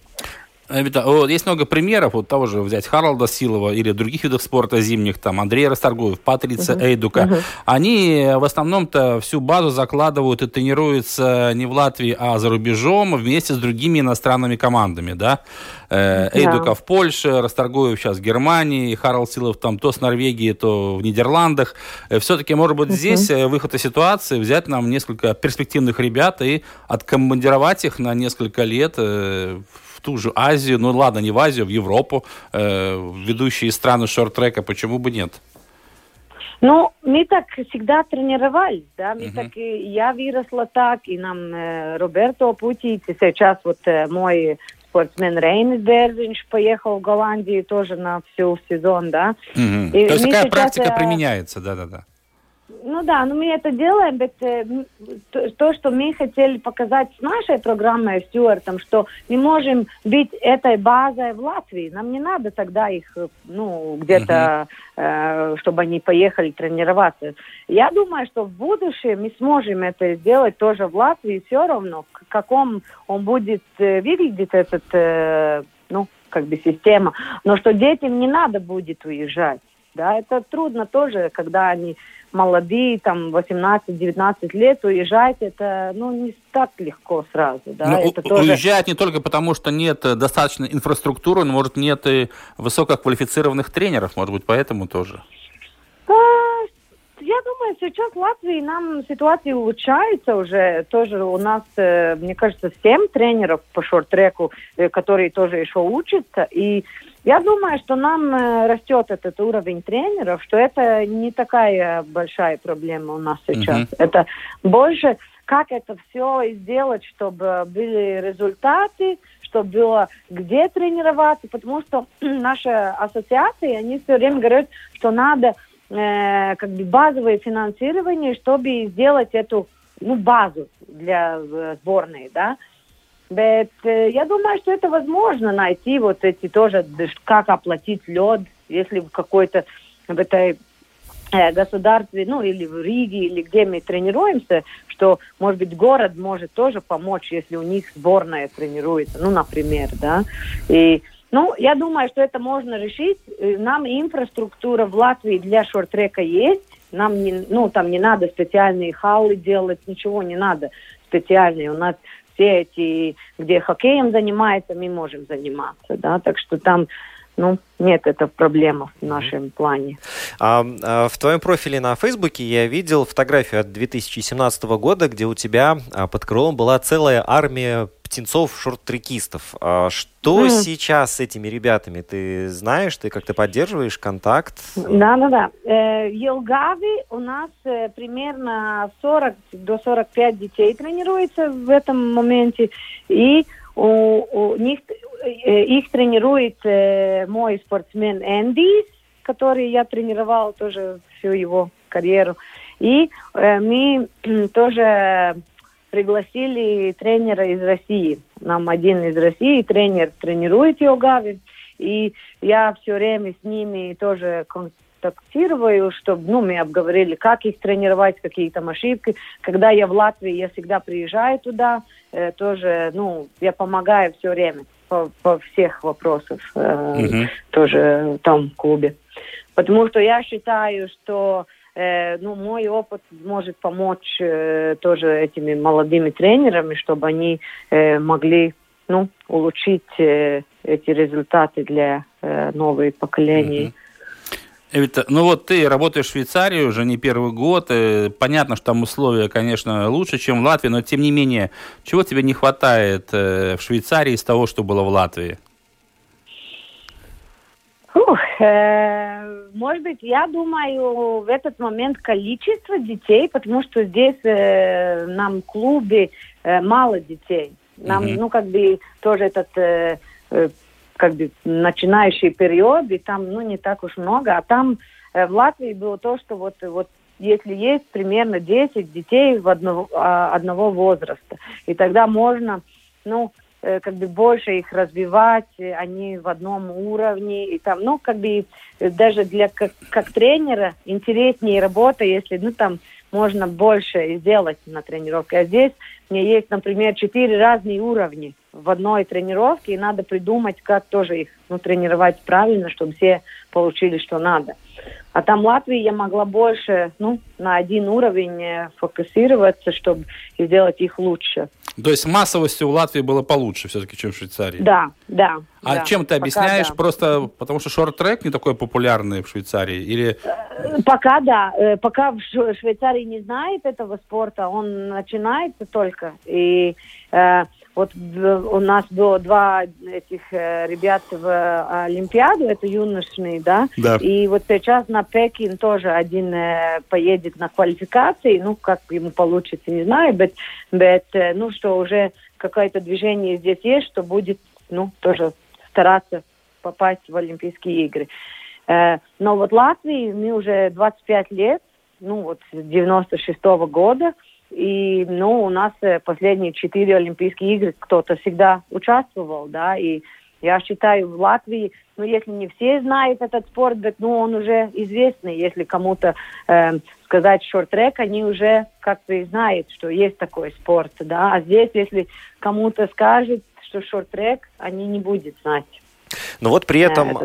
Есть много примеров, вот того же взять Харлда Силова или других видов спорта зимних, там Андрея Расторгуев, Патрица uh-huh. Эйдука. Uh-huh. Они в основном-то всю базу закладывают и тренируются не в Латвии, а за рубежом вместе с другими иностранными командами, да. Э, Эйдука yeah. в Польше, Расторгуев сейчас в Германии, Харалд Силов там то с Норвегии, то в Нидерландах. Э, Все-таки, может быть, uh-huh. здесь э, выход из ситуации, взять нам несколько перспективных ребят и откомандировать их на несколько лет в ту же Азию, ну ладно, не в Азию, в Европу, э, ведущие страны шорт-трека, почему бы нет? Ну, мы так всегда тренировались, да, мы uh-huh. так, и, я выросла так, и нам э, Роберто Путиц, и сейчас вот э, мой спортсмен Рейнис Берзинш поехал в Голландию тоже на всю сезон, да. Uh-huh. И То есть такая сейчас, практика э, применяется, да-да-да. Ну да, ну мы это делаем, bet, э, то, то, что мы хотели показать с нашей программой Стюартом, что мы можем быть этой базой в Латвии. Нам не надо тогда их, э, ну, где-то, э, чтобы они поехали тренироваться. Я думаю, что в будущем мы сможем это сделать тоже в Латвии все равно, в каком он будет э, выглядеть этот, э, ну, как бы система. Но что детям не надо будет уезжать. Да, это трудно тоже, когда они молодые, там, 18-19 лет, уезжать, это, ну, не так легко сразу, да. Ну, это тоже... Уезжать не только потому, что нет э, достаточной инфраструктуры, но, может, нет и высококвалифицированных тренеров, может быть, поэтому тоже? А, я думаю, сейчас в Латвии нам ситуация улучшается уже. Тоже у нас, э, мне кажется, 7 тренеров по шорт-треку, э, которые тоже еще учатся. И я думаю, что нам э, растет этот уровень тренеров, что это не такая большая проблема у нас сейчас. Mm-hmm. Это больше, как это все сделать, чтобы были результаты, чтобы было где тренироваться, потому что наши ассоциации, они все время говорят, что надо э, как бы базовое финансирование, чтобы сделать эту ну, базу для э, сборной, да. Bet, э, я думаю, что это возможно найти вот эти тоже, как оплатить лед, если в какой-то в этой э, государстве, ну или в Риге, или где мы тренируемся, что, может быть, город может тоже помочь, если у них сборная тренируется, ну, например, да. И ну, я думаю, что это можно решить. Э, нам инфраструктура в Латвии для шорт-трека есть. Нам не, ну, там не надо специальные хаулы делать, ничего не надо специальные. У нас все эти, где хоккеем занимается, мы можем заниматься, да, так что там ну, нет, это проблема в нашем плане. А, а, в твоем профиле на Фейсбуке я видел фотографию от 2017 года, где у тебя а, под крылом была целая армия птенцов шорт-трекистов. А что mm. сейчас с этими ребятами? Ты знаешь, ты как-то поддерживаешь контакт? Да, да, да. Э, в Елгаве у нас э, примерно 40 до 45 детей тренируется в этом моменте. И у, у них Э, их тренирует мой спортсмен Энди, который я тренировал тоже всю его карьеру. И э, мы тоже пригласили тренера из России. Нам один из России тренер тренирует йогави. И я все время с ними тоже контактирую, чтобы ну, мы обговорили, как их тренировать, какие там ошибки. Когда я в Латвии, я всегда приезжаю туда, э, тоже, ну, я помогаю все время по, по всех вопросах э, угу. тоже в том клубе. Потому что я считаю, что э, ну, мой опыт может помочь э, тоже этими молодыми тренерами, чтобы они э, могли ну, улучшить э, эти результаты для э, новых поколений. Угу. Эвита, ну вот ты работаешь в Швейцарии уже не первый год. И понятно, что там условия, конечно, лучше, чем в Латвии, но тем не менее, чего тебе не хватает э, в Швейцарии из того, что было в Латвии? Ух, э, может быть, я думаю, в этот момент количество детей, потому что здесь э, нам в клубе э, мало детей. Нам, mm-hmm. ну, как бы тоже этот э, э как бы начинающий период, и там, ну, не так уж много, а там э, в Латвии было то, что вот, вот если есть примерно 10 детей в одного, а, одного возраста, и тогда можно, ну, э, как бы больше их развивать, они в одном уровне, и там, ну, как бы даже для как, как тренера интереснее работа, если, ну, там можно больше сделать на тренировке. А здесь у меня есть, например, четыре разные уровня в одной тренировке, и надо придумать, как тоже их ну, тренировать правильно, чтобы все получили, что надо. А там Латвии я могла больше ну, на один уровень э, фокусироваться, чтобы сделать их лучше. То есть массовости у Латвии было получше все-таки, чем в Швейцарии? Да, да. А да, чем ты объясняешь? да. Просто потому что шорт-трек не такой популярный в Швейцарии? Или... Э, пока да. Э, пока в Швейцарии не знает этого спорта, он начинается только. И э, вот у нас было два этих э, ребят в э, Олимпиаду, это юношные, да? Да. И вот сейчас на Пекин тоже один э, поедет на квалификации, ну, как ему получится, не знаю, but, but, э, ну, что уже какое-то движение здесь есть, что будет, ну, тоже стараться попасть в Олимпийские игры. Э, но вот Латвии мы уже 25 лет ну, вот с 96 -го года. И, ну, у нас э, последние четыре Олимпийские игры кто-то всегда участвовал, да, и я считаю, в Латвии, ну, если не все знают этот спорт, так, ну, он уже известный. Если кому-то э, сказать шорт-трек, они уже как-то знают, что есть такой спорт, да. А здесь, если кому-то скажет, что шорт-трек, они не будут знать. Но вот при этом,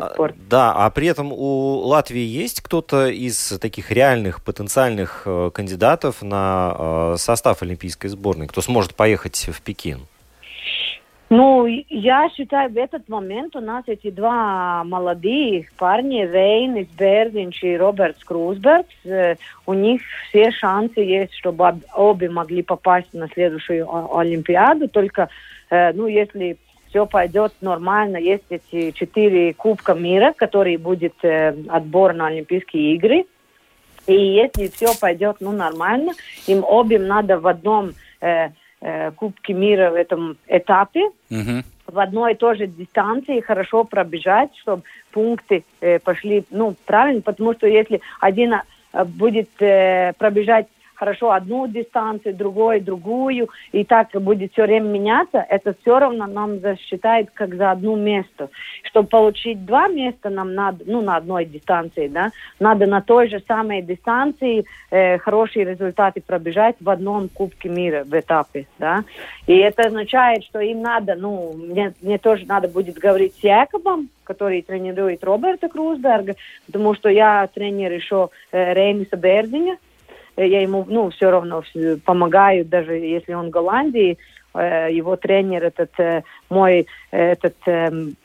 да, а при этом у Латвии есть кто-то из таких реальных потенциальных э, кандидатов на э, состав олимпийской сборной, кто сможет поехать в Пекин? Ну, я считаю, в этот момент у нас эти два молодые парни, Рейнис Бердинч и Роберт Крузбергс, э, у них все шансы есть, чтобы обе могли попасть на следующую Олимпиаду, только, э, ну, если все пойдет нормально, есть эти четыре Кубка мира, которые будет э, отбор на Олимпийские игры, и если все пойдет, ну, нормально, им обеим надо в одном э, э, Кубке мира в этом этапе, угу. в одной и той же дистанции хорошо пробежать, чтобы пункты э, пошли, ну, правильно, потому что если один э, будет э, пробежать хорошо одну дистанцию, другой другую, и так будет все время меняться, это все равно нам засчитает как за одно место. Чтобы получить два места, нам надо, ну, на одной дистанции, да, надо на той же самой дистанции э, хорошие результаты пробежать в одном Кубке мира в этапе, да. И это означает, что им надо, ну, мне, мне тоже надо будет говорить с Якобом, который тренирует Роберта Крузберга, потому что я тренер еще э, Реймиса Бердиня, я ему, ну, все равно помогаю, даже если он в Голландии, э, его тренер этот э, мой этот эм,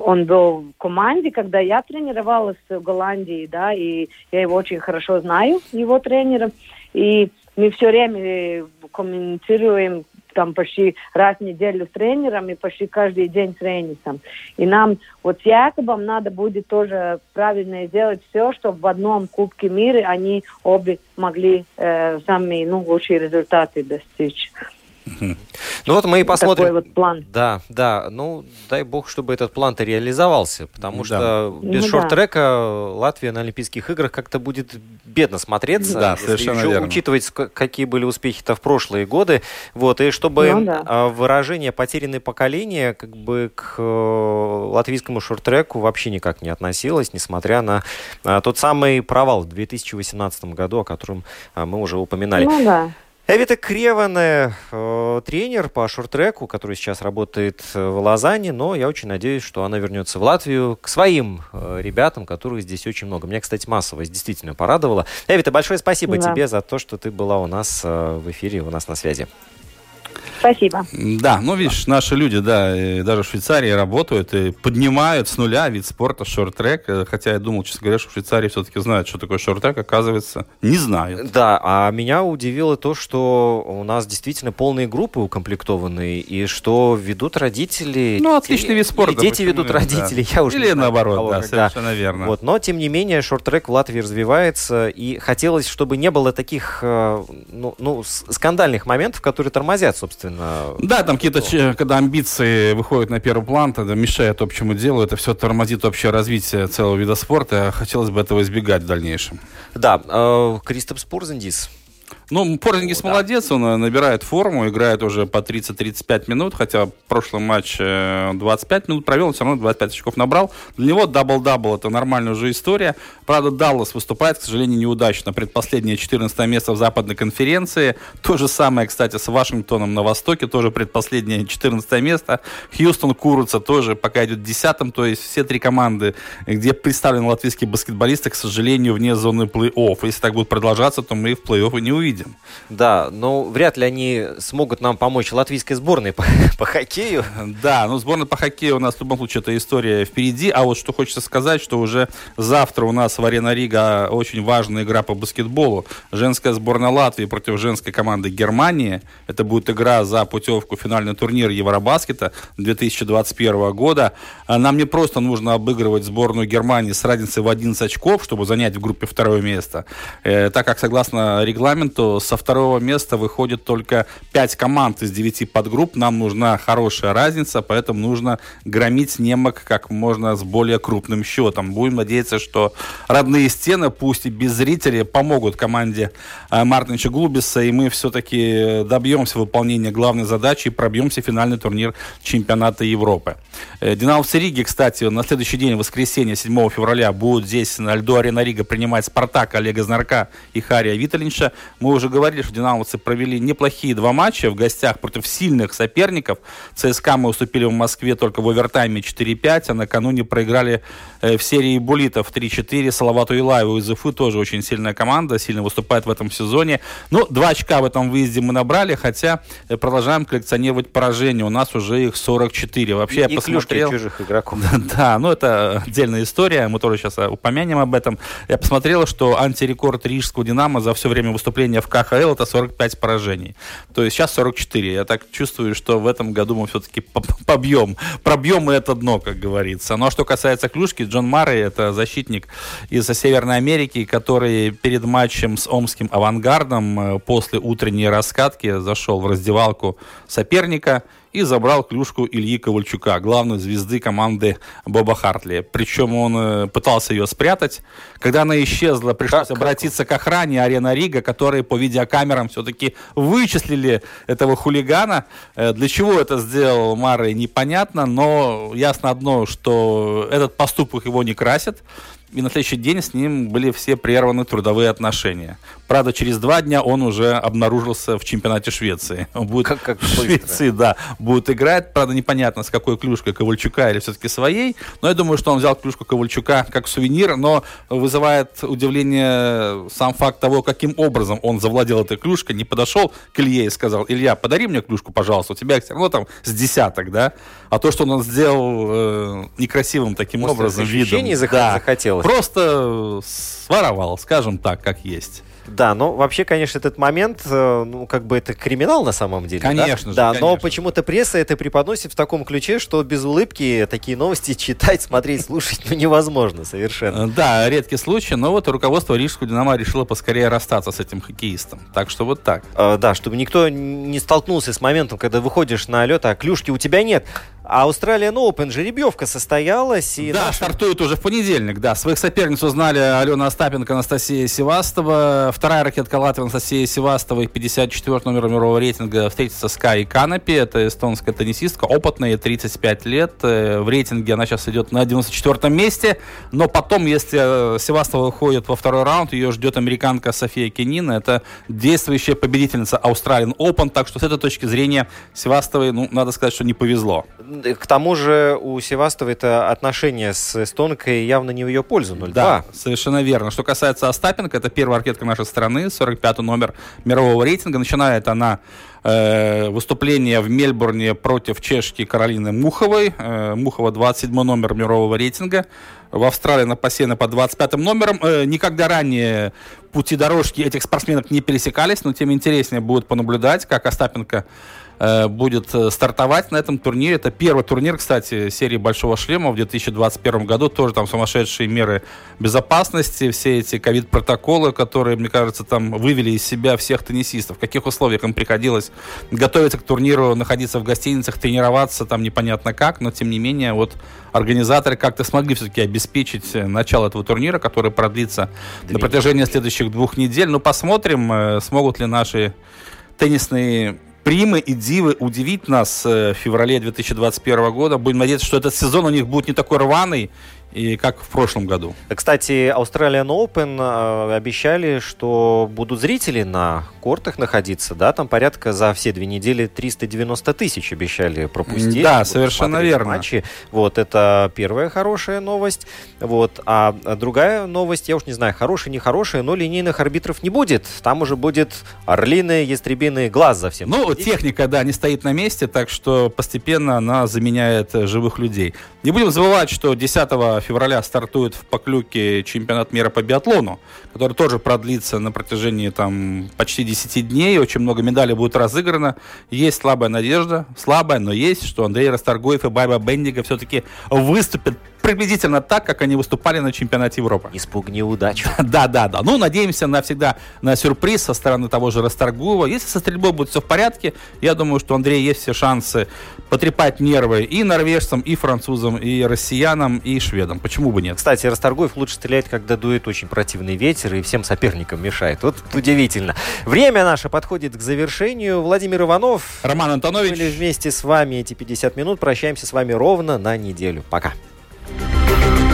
он был в команде, когда я тренировалась в Голландии, да, и я его очень хорошо знаю, его тренера, и мы все время э, коммуницируем там почти раз в неделю с тренером и почти каждый день с Рейнисом. И нам вот с Якобом надо будет тоже правильно сделать все, чтобы в одном Кубке мира они обе могли э, самые ну, лучшие результаты достичь. Ну вот мы и посмотрим. Такой вот план. Да, да. Ну, дай бог, чтобы этот план-то реализовался, потому да. что без ну, шорт-трека да. Латвия на Олимпийских играх как-то будет бедно смотреться. Да, совершенно еще верно. учитывать, какие были успехи-то в прошлые годы. Вот, и чтобы ну, да. А, выражение «потерянное поколение» как бы к э, латвийскому шорт-треку вообще никак не относилось, несмотря на а, тот самый провал в 2018 году, о котором а, мы уже упоминали. Ну да. Эвита Креване, э, тренер по шорт-треку, который сейчас работает э, в Лозанне, но я очень надеюсь, что она вернется в Латвию к своим э, ребятам, которых здесь очень много. Меня, кстати, массовость действительно порадовала. Эвита, большое спасибо да. тебе за то, что ты была у нас в эфире, у нас на связи. Спасибо. Да, ну видишь, наши люди, да, даже в Швейцарии работают и поднимают с нуля вид спорта шорт-трек. Э, хотя я думал, честно говоря, что в Швейцарии все-таки знают, что такое шорт-трек, оказывается, не знают. Да, а меня удивило то, что у нас действительно полные группы укомплектованные, и что ведут родители. Ну, отличный вид спорта. Или дети ведут родителей, да. я уже Или наоборот, кого, да, совершенно верно. Вот, но, тем не менее, шорт-трек в Латвии развивается, и хотелось, чтобы не было таких э, ну, ну, скандальных моментов, которые тормозят, собственно, собственно. Да, там какие-то, когда амбиции выходят на первый план, тогда мешает общему делу, это все тормозит общее развитие целого вида спорта. Хотелось бы этого избегать в дальнейшем. Да, э, Кристопс Порзендис ну, Порзингис ну, молодец, он э, набирает форму, играет уже по 30-35 минут, хотя в прошлом матче 25 э, минут провел, он все равно 25 очков набрал. Для него дабл-дабл это нормальная уже история. Правда, Даллас выступает, к сожалению, неудачно. Предпоследнее 14 место в западной конференции. То же самое, кстати, с Вашингтоном на Востоке, тоже предпоследнее 14 место. Хьюстон Куруца тоже пока идет десятым, то есть все три команды, где представлены латвийские баскетболисты, к сожалению, вне зоны плей-офф. Если так будет продолжаться, то мы их в плей-офф не увидим увидим. Да, но вряд ли они смогут нам помочь латвийской сборной по, по хоккею. Да, ну сборная по хоккею у нас в любом случае эта история впереди. А вот что хочется сказать, что уже завтра у нас в Арена Рига очень важная игра по баскетболу. Женская сборная Латвии против женской команды Германии. Это будет игра за путевку в финальный турнир Евробаскета 2021 года. А нам не просто нужно обыгрывать сборную Германии с разницей в 11 очков, чтобы занять в группе второе место. Э, так как согласно регламенту со второго места выходит только 5 команд из 9 подгрупп. Нам нужна хорошая разница, поэтому нужно громить немок как можно с более крупным счетом. Будем надеяться, что родные стены, пусть и без зрителей, помогут команде э, Мартинча Глубиса, и мы все-таки добьемся выполнения главной задачи и пробьемся в финальный турнир чемпионата Европы. Э, Динамо в кстати, на следующий день, в воскресенье, 7 февраля, будут здесь на льду Арена Рига принимать Спартак Олега Знарка и Хария Виталинча. Мы уже говорили, что динамовцы провели неплохие два матча в гостях против сильных соперников. ЦСКА мы уступили в Москве только в овертайме 4-5, а накануне проиграли э, в серии булитов 3-4 Салавату Илаеву из Уфы, тоже очень сильная команда, сильно выступает в этом сезоне. Ну, два очка в этом выезде мы набрали, хотя э, продолжаем коллекционировать поражения. У нас уже их 44. Вообще и я посмотрел... чужих игроков. Да, ну это отдельная история, мы тоже сейчас э, упомянем об этом. Я посмотрел, что антирекорд Рижского Динамо за все время выступления в КХЛ это 45 поражений. То есть сейчас 44. Я так чувствую, что в этом году мы все-таки побьем, пробьем это дно, как говорится. Ну а что касается клюшки, Джон Марри это защитник из Северной Америки, который перед матчем с Омским авангардом э, после утренней раскатки зашел в раздевалку соперника и забрал клюшку Ильи Ковальчука, главной звезды команды Боба Хартли. Причем он э, пытался ее спрятать. Когда она исчезла, пришлось как, обратиться как? к охране Арена Рига, которые по видеокамерам все-таки вычислили этого хулигана. Э, для чего это сделал Мары, непонятно, но ясно одно, что этот поступок его не красит и на следующий день с ним были все прерваны трудовые отношения. Правда, через два дня он уже обнаружился в чемпионате Швеции. Он будет как, как в Швеции, да, будет играть. Правда, непонятно, с какой клюшкой Ковальчука или все-таки своей. Но я думаю, что он взял клюшку Ковальчука как сувенир, но вызывает удивление сам факт того, каким образом он завладел этой клюшкой, не подошел к Илье и сказал, Илья, подари мне клюшку, пожалуйста, у тебя все равно там с десяток, да? А то, что он сделал э, некрасивым таким образом, видом. Да, захотел делать. Просто своровал, скажем так, как есть. Да, но вообще, конечно, этот момент, э, ну, как бы это криминал на самом деле. Конечно да? же. Да, но почему-то пресса это преподносит в таком ключе, что без улыбки такие новости читать, смотреть, слушать ну, невозможно совершенно. Э, да, редкий случай, но вот руководство Рижского Динамо решило поскорее расстаться с этим хоккеистом. Так что вот так. А, да, чтобы никто не столкнулся с моментом, когда выходишь на лед, а клюшки у тебя нет. А Australian Open жеребьевка состоялась. И да, наши... стартует уже в понедельник, да. Своих соперниц узнали Алена Остапенко, Анастасия Севастова. Вторая ракетка Латвии Анастасия Севастова, 54 номер мирового рейтинга, встретится с Кай Канапи. Это эстонская теннисистка, опытная, 35 лет. Э, в рейтинге она сейчас идет на 94 месте. Но потом, если э, Севастова выходит во второй раунд, ее ждет американка София Кенина. Это действующая победительница Australian Open. Так что с этой точки зрения Севастовой, ну, надо сказать, что не повезло. К тому же у Севастова это отношение с эстонкой явно не в ее пользу, 0-2. Да, совершенно верно. Что касается Остапенко, это первая ракетка нашей страны, 45 номер мирового рейтинга. Начинает она э, выступление в Мельбурне против чешки Каролины Муховой. Э, Мухова 27 номер мирового рейтинга. В Австралии на посеяна по 25 номерам. Э, никогда ранее пути дорожки этих спортсменок не пересекались, но тем интереснее будет понаблюдать, как Остапенко Э, будет э, стартовать на этом турнире. Это первый турнир, кстати, серии Большого шлема в 2021 году. Тоже там сумасшедшие меры безопасности, все эти ковид-протоколы, которые, мне кажется, там вывели из себя всех теннисистов. В каких условиях им приходилось готовиться к турниру, находиться в гостиницах, тренироваться там непонятно как, но тем не менее вот организаторы как-то смогли все-таки обеспечить э, начало этого турнира, который продлится Две на протяжении следующих двух недель. Ну, посмотрим, смогут ли наши теннисные примы и дивы удивить нас э, в феврале 2021 года. Будем надеяться, что этот сезон у них будет не такой рваный, и как в прошлом году. Кстати, Australian Open э, обещали, что будут зрители на кортах находиться, да, там порядка за все две недели 390 тысяч обещали пропустить. Да, совершенно верно. Матчи. Вот, это первая хорошая новость. Вот, а другая новость, я уж не знаю, хорошая, нехорошая, но линейных арбитров не будет. Там уже будет орлиный, ястребиный глаз за всем. Ну, следить. техника, да, не стоит на месте, так что постепенно она заменяет живых людей. Не будем забывать, что 10 февраля стартует в Поклюке чемпионат мира по биатлону, который тоже продлится на протяжении там почти 10 дней. Очень много медалей будет разыграно. Есть слабая надежда, слабая, но есть, что Андрей Расторгуев и Байба Бендига все-таки выступят приблизительно так, как они выступали на чемпионате Европы. Не спугни удачу. Да, да, да. Ну, надеемся навсегда на сюрприз со стороны того же Расторгуева. Если со стрельбой будет все в порядке, я думаю, что у Андрея есть все шансы потрепать нервы и норвежцам, и французам, и россиянам, и шведам. Почему бы нет? Кстати, Расторгуев лучше стреляет, когда дует очень противный ветер и всем соперникам мешает. Вот удивительно. Время наше подходит к завершению. Владимир Иванов. Роман Антонович. Были вместе с вами эти 50 минут. Прощаемся с вами ровно на неделю. Пока. Música